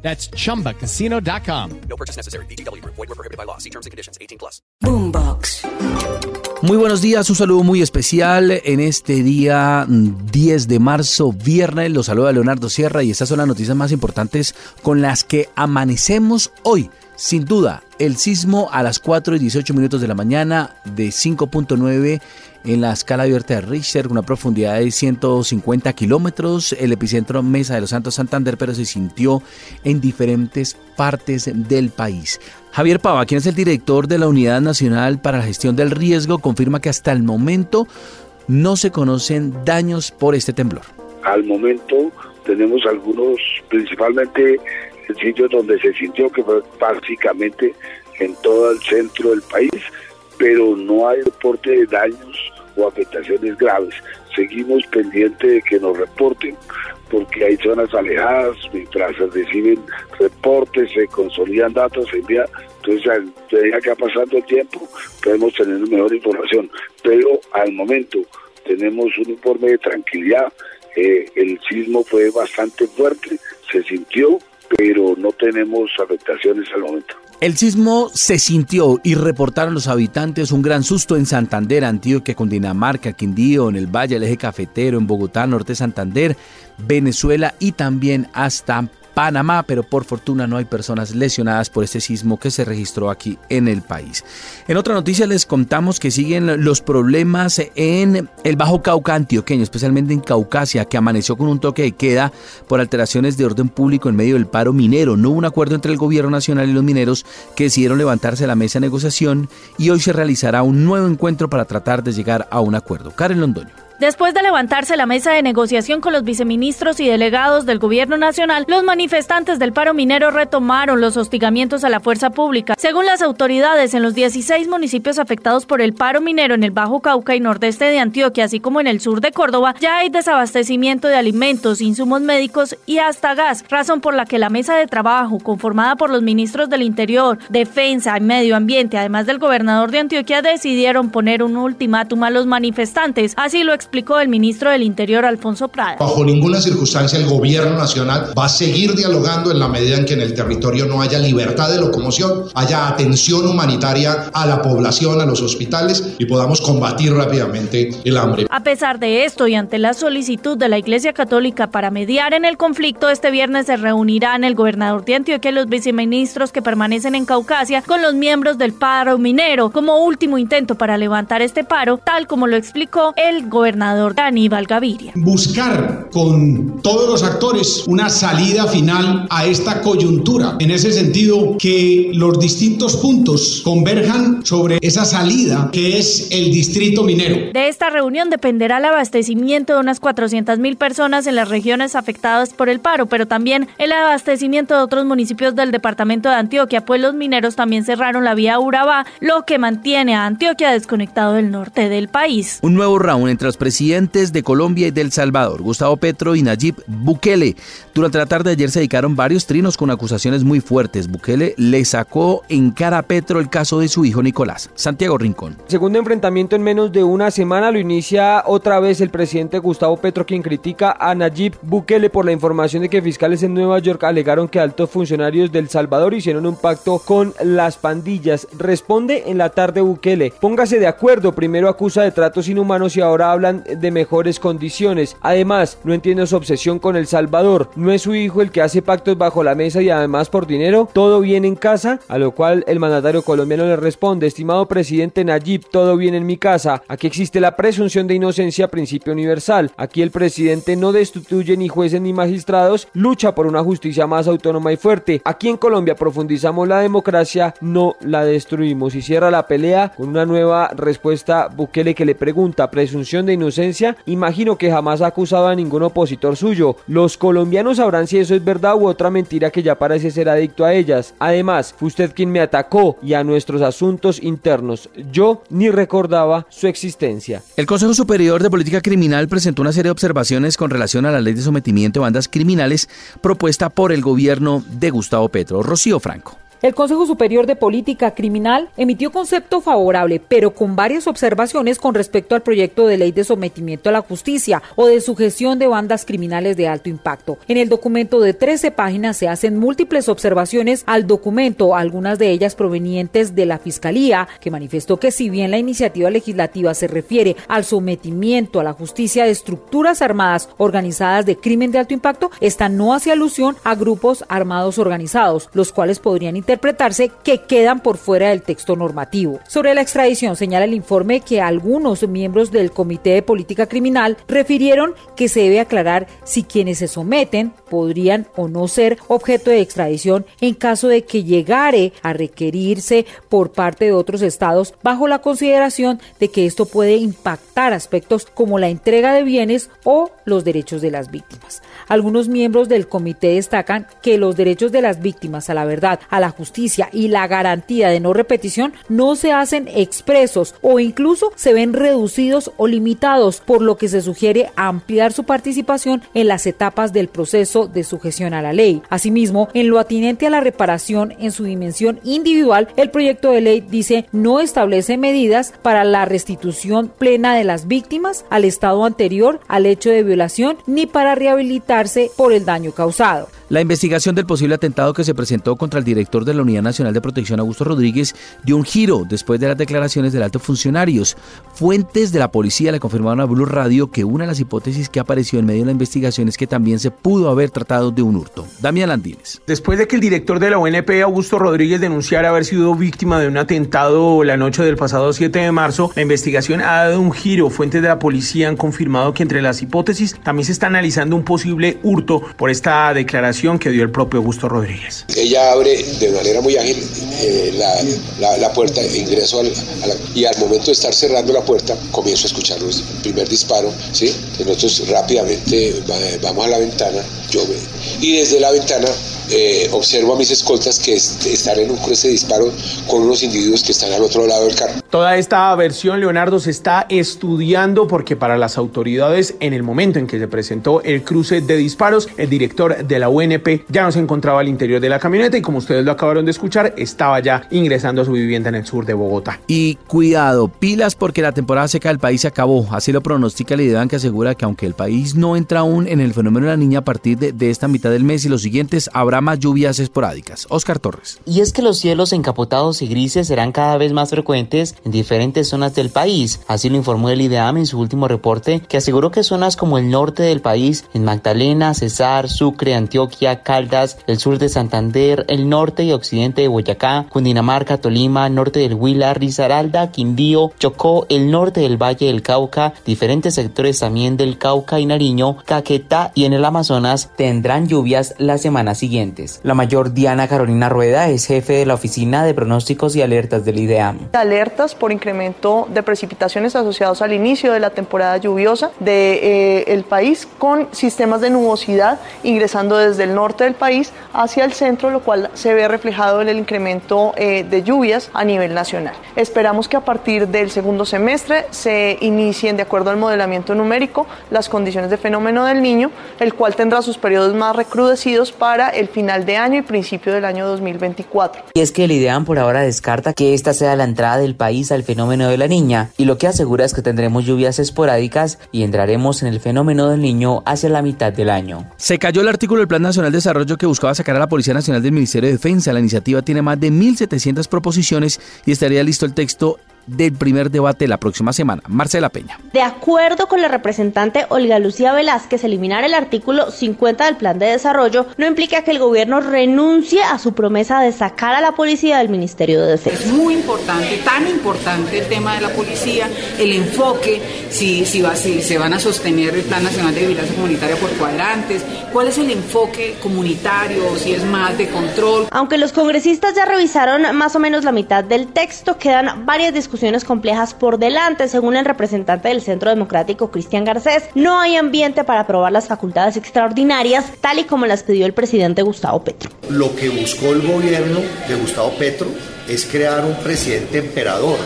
That's chumbacasino.com. No purchase necessary. BGW. Void were prohibited by law. See terms and conditions. 18 plus. Boombox. Muy buenos días, un saludo muy especial en este día mm, 10 de marzo, viernes. Los saluda Leonardo Sierra y estas son las noticias más importantes con las que amanecemos hoy. Sin duda, el sismo a las 4 y 18 minutos de la mañana de 5.9 en la escala abierta de Richter, con una profundidad de 150 kilómetros. El epicentro Mesa de los Santos Santander, pero se sintió en diferentes partes del país. Javier Pava, quien es el director de la Unidad Nacional para la Gestión del Riesgo, confirma que hasta el momento no se conocen daños por este temblor. Al momento tenemos algunos, principalmente en sitios donde se sintió que fue básicamente en todo el centro del país, pero no hay reporte de daños o afectaciones graves. Seguimos pendientes de que nos reporten porque hay zonas alejadas, mientras se reciben reportes, se consolidan datos, se envía, entonces medida que va pasando el tiempo podemos tener mejor información, pero al momento tenemos un informe de tranquilidad, eh, el sismo fue bastante fuerte, se sintió, pero no tenemos afectaciones al momento. El sismo se sintió y reportaron los habitantes un gran susto en Santander, Antioquia, Cundinamarca, Quindío, en el Valle, el Eje Cafetero, en Bogotá, Norte de Santander, Venezuela y también hasta Panamá, pero por fortuna no hay personas lesionadas por este sismo que se registró aquí en el país. En otra noticia les contamos que siguen los problemas en el Bajo Cauca antioqueño, especialmente en Caucasia, que amaneció con un toque de queda por alteraciones de orden público en medio del paro minero. No hubo un acuerdo entre el gobierno nacional y los mineros que decidieron levantarse a la mesa de negociación y hoy se realizará un nuevo encuentro para tratar de llegar a un acuerdo. Karen Londoño. Después de levantarse la mesa de negociación con los viceministros y delegados del gobierno nacional, los manifestantes del paro minero retomaron los hostigamientos a la fuerza pública. Según las autoridades, en los 16 municipios afectados por el paro minero en el Bajo Cauca y nordeste de Antioquia, así como en el sur de Córdoba, ya hay desabastecimiento de alimentos, insumos médicos y hasta gas, razón por la que la mesa de trabajo, conformada por los ministros del Interior, Defensa y Medio Ambiente, además del gobernador de Antioquia, decidieron poner un ultimátum a los manifestantes. Así lo explicó el ministro del Interior, Alfonso Prada. Bajo ninguna circunstancia el gobierno nacional va a seguir dialogando en la medida en que en el territorio no haya libertad de locomoción, haya atención humanitaria a la población, a los hospitales y podamos combatir rápidamente el hambre. A pesar de esto y ante la solicitud de la Iglesia Católica para mediar en el conflicto, este viernes se reunirán el gobernador de Antioquia y los viceministros que permanecen en Caucasia con los miembros del paro minero como último intento para levantar este paro, tal como lo explicó el gobernador Aníbal Gaviria. Buscar con todos los actores una salida final a esta coyuntura. En ese sentido, que los distintos puntos converjan sobre esa salida que es el distrito minero. De esta reunión dependerá el abastecimiento de unas 400 mil personas en las regiones afectadas por el paro, pero también el abastecimiento de otros municipios del departamento de Antioquia, pues los mineros también cerraron la vía Urabá, lo que mantiene a Antioquia desconectado del norte del país. Un nuevo round entre los presidentes de Colombia y del Salvador, Gustavo Petro y Nayib Bukele. Durante la tarde de ayer se dedicaron varios trinos con acusaciones muy fuertes. Bukele le sacó en cara a Petro el caso de su hijo Nicolás. Santiago Rincón. Segundo enfrentamiento en menos de una semana lo inicia otra vez el presidente Gustavo Petro, quien critica a Nayib Bukele por la información de que fiscales en Nueva York alegaron que altos funcionarios del Salvador hicieron un pacto con las pandillas. Responde en la tarde Bukele. Póngase de acuerdo. Primero acusa de tratos inhumanos y ahora hablan de mejores condiciones. Además, no entiendo su obsesión con El Salvador. Es su hijo el que hace pactos bajo la mesa y además por dinero. Todo bien en casa. A lo cual el mandatario colombiano le responde, estimado presidente Nayib, todo bien en mi casa. Aquí existe la presunción de inocencia, principio universal. Aquí el presidente no destituye ni jueces ni magistrados, lucha por una justicia más autónoma y fuerte. Aquí en Colombia profundizamos la democracia, no la destruimos. Y cierra la pelea con una nueva respuesta Bukele que le pregunta, presunción de inocencia, imagino que jamás ha acusado a ningún opositor suyo. Los colombianos sabrán si eso es verdad u otra mentira que ya parece ser adicto a ellas. Además, fue usted quien me atacó y a nuestros asuntos internos. Yo ni recordaba su existencia. El Consejo Superior de Política Criminal presentó una serie de observaciones con relación a la ley de sometimiento de bandas criminales propuesta por el gobierno de Gustavo Petro. Rocío Franco. El Consejo Superior de Política Criminal emitió concepto favorable, pero con varias observaciones con respecto al proyecto de ley de sometimiento a la justicia o de sujeción de bandas criminales de alto impacto. En el documento de 13 páginas se hacen múltiples observaciones al documento, algunas de ellas provenientes de la Fiscalía, que manifestó que si bien la iniciativa legislativa se refiere al sometimiento a la justicia de estructuras armadas organizadas de crimen de alto impacto, esta no hace alusión a grupos armados organizados, los cuales podrían interpretarse que quedan por fuera del texto normativo. Sobre la extradición señala el informe que algunos miembros del Comité de Política Criminal refirieron que se debe aclarar si quienes se someten podrían o no ser objeto de extradición en caso de que llegare a requerirse por parte de otros estados bajo la consideración de que esto puede impactar aspectos como la entrega de bienes o los derechos de las víctimas. Algunos miembros del comité destacan que los derechos de las víctimas a la verdad, a la justicia y la garantía de no repetición no se hacen expresos o incluso se ven reducidos o limitados, por lo que se sugiere ampliar su participación en las etapas del proceso de sujeción a la ley. Asimismo, en lo atinente a la reparación en su dimensión individual, el proyecto de ley dice no establece medidas para la restitución plena de las víctimas al estado anterior al hecho de violación ni para rehabilitarse por el daño causado. La investigación del posible atentado que se presentó contra el director de la Unidad Nacional de Protección, Augusto Rodríguez, dio un giro después de las declaraciones de altos funcionarios. Fuentes de la policía le confirmaron a Blue Radio que una de las hipótesis que apareció en medio de la investigación es que también se pudo haber tratado de un hurto. Damián Landines. Después de que el director de la UNP, Augusto Rodríguez, denunciara haber sido víctima de un atentado la noche del pasado 7 de marzo, la investigación ha dado un giro. Fuentes de la policía han confirmado que entre las hipótesis también se está analizando un posible hurto por esta declaración que dio el propio Augusto Rodríguez. Ella abre de manera muy ágil eh, la, la, puerta de ingreso y al momento de estar cerrando la puerta comienzo a escuchar el primer disparo, ¿sí? Nosotros rápidamente vamos a la ventana, yo y desde la ventana eh, observo a mis escoltas que están en un cruce de disparo con unos individuos que están al otro lado del carro. Toda esta versión, Leonardo, se está estudiando porque para las autoridades, en el momento en que se presentó el cruce de disparos, el director de la UNP ya no se encontraba al interior de la camioneta y como ustedes lo acabaron de escuchar, estaba ya ingresando a su vivienda en el sur de Bogotá. Y cuidado, pilas porque la temporada seca del país se acabó. Así lo pronostica el IDEAN que asegura que aunque el país no entra aún en el fenómeno de la niña a partir de, de esta mitad del mes y los siguientes, habrá lluvias esporádicas. Oscar Torres. Y es que los cielos encapotados y grises serán cada vez más frecuentes en diferentes zonas del país. Así lo informó el IDEAM en su último reporte, que aseguró que zonas como el norte del país, en Magdalena, Cesar, Sucre, Antioquia, Caldas, el sur de Santander, el norte y occidente de Boyacá, Cundinamarca, Tolima, norte del Huila, Risaralda, Quindío, Chocó, el norte del Valle del Cauca, diferentes sectores también del Cauca y Nariño, Caquetá y en el Amazonas tendrán lluvias las semanas La mayor Diana Carolina Rueda es jefe de la Oficina de Pronósticos y Alertas del IDEAM. Alertas por incremento de precipitaciones asociados al inicio de la temporada lluviosa del de, eh, país con sistemas de nubosidad ingresando desde el norte del país hacia el centro, lo cual se ve reflejado en el incremento eh, de lluvias a nivel nacional. Esperamos que a partir del segundo semestre se inicien, de acuerdo al modelamiento numérico, las condiciones de fenómeno del niño, el cual tendrá sus periodos más recrudecidos para el final de año y principio del año 2024. Y es que el IDEAM por ahora descarta que esta sea la entrada del país al fenómeno de la niña y lo que asegura es que tendremos lluvias esporádicas y entraremos en el fenómeno del niño hacia la mitad del año. Se cayó el artículo del Plan Nacional de Desarrollo que buscaba sacar a la Policía Nacional del Ministerio de Defensa. La iniciativa tiene más de 1.700 proposiciones y estaría listo el texto del primer debate la próxima semana. Marcela Peña. De acuerdo con la representante Olga Lucía Velázquez, eliminar el artículo 50 del plan de desarrollo no implica que el gobierno renuncie a su promesa de sacar a la policía del Ministerio de Defensa. Es muy importante, tan importante el tema de la policía, el enfoque, si, si, va, si se van a sostener el Plan Nacional de Vigilancia Comunitaria por cuadrantes, cuál es el enfoque comunitario, si es más de control. Aunque los congresistas ya revisaron más o menos la mitad del texto, quedan varias discusiones discusiones complejas por delante. Según el representante del Centro Democrático, Cristian Garcés, no hay ambiente para aprobar las facultades extraordinarias, tal y como las pidió el presidente Gustavo Petro. Lo que buscó el gobierno de Gustavo Petro es crear un presidente emperador,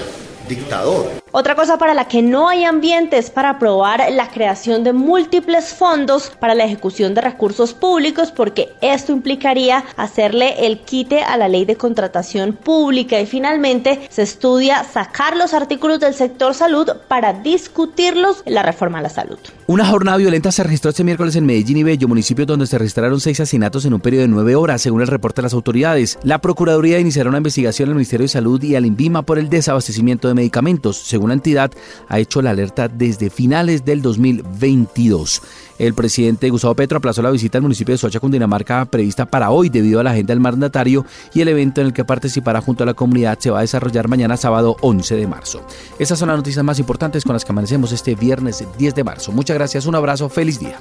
dictador, otra cosa para la que no hay ambiente es para aprobar la creación de múltiples fondos para la ejecución de recursos públicos porque esto implicaría hacerle el quite a la ley de contratación pública y finalmente se estudia sacar los artículos del sector salud para discutirlos en la reforma a la salud. Una jornada violenta se registró este miércoles en Medellín y Bello, municipios donde se registraron seis asesinatos en un periodo de nueve horas, según el reporte de las autoridades. La Procuraduría iniciará una investigación al Ministerio de Salud y al INVIMA por el desabastecimiento de medicamentos. Según una entidad, ha hecho la alerta desde finales del 2022. El presidente Gustavo Petro aplazó la visita al municipio de Soacha, Cundinamarca, prevista para hoy debido a la agenda del mandatario y el evento en el que participará junto a la comunidad se va a desarrollar mañana sábado 11 de marzo. Esas son las noticias más importantes con las que amanecemos este viernes 10 de marzo. Muchas gracias, un abrazo, feliz día.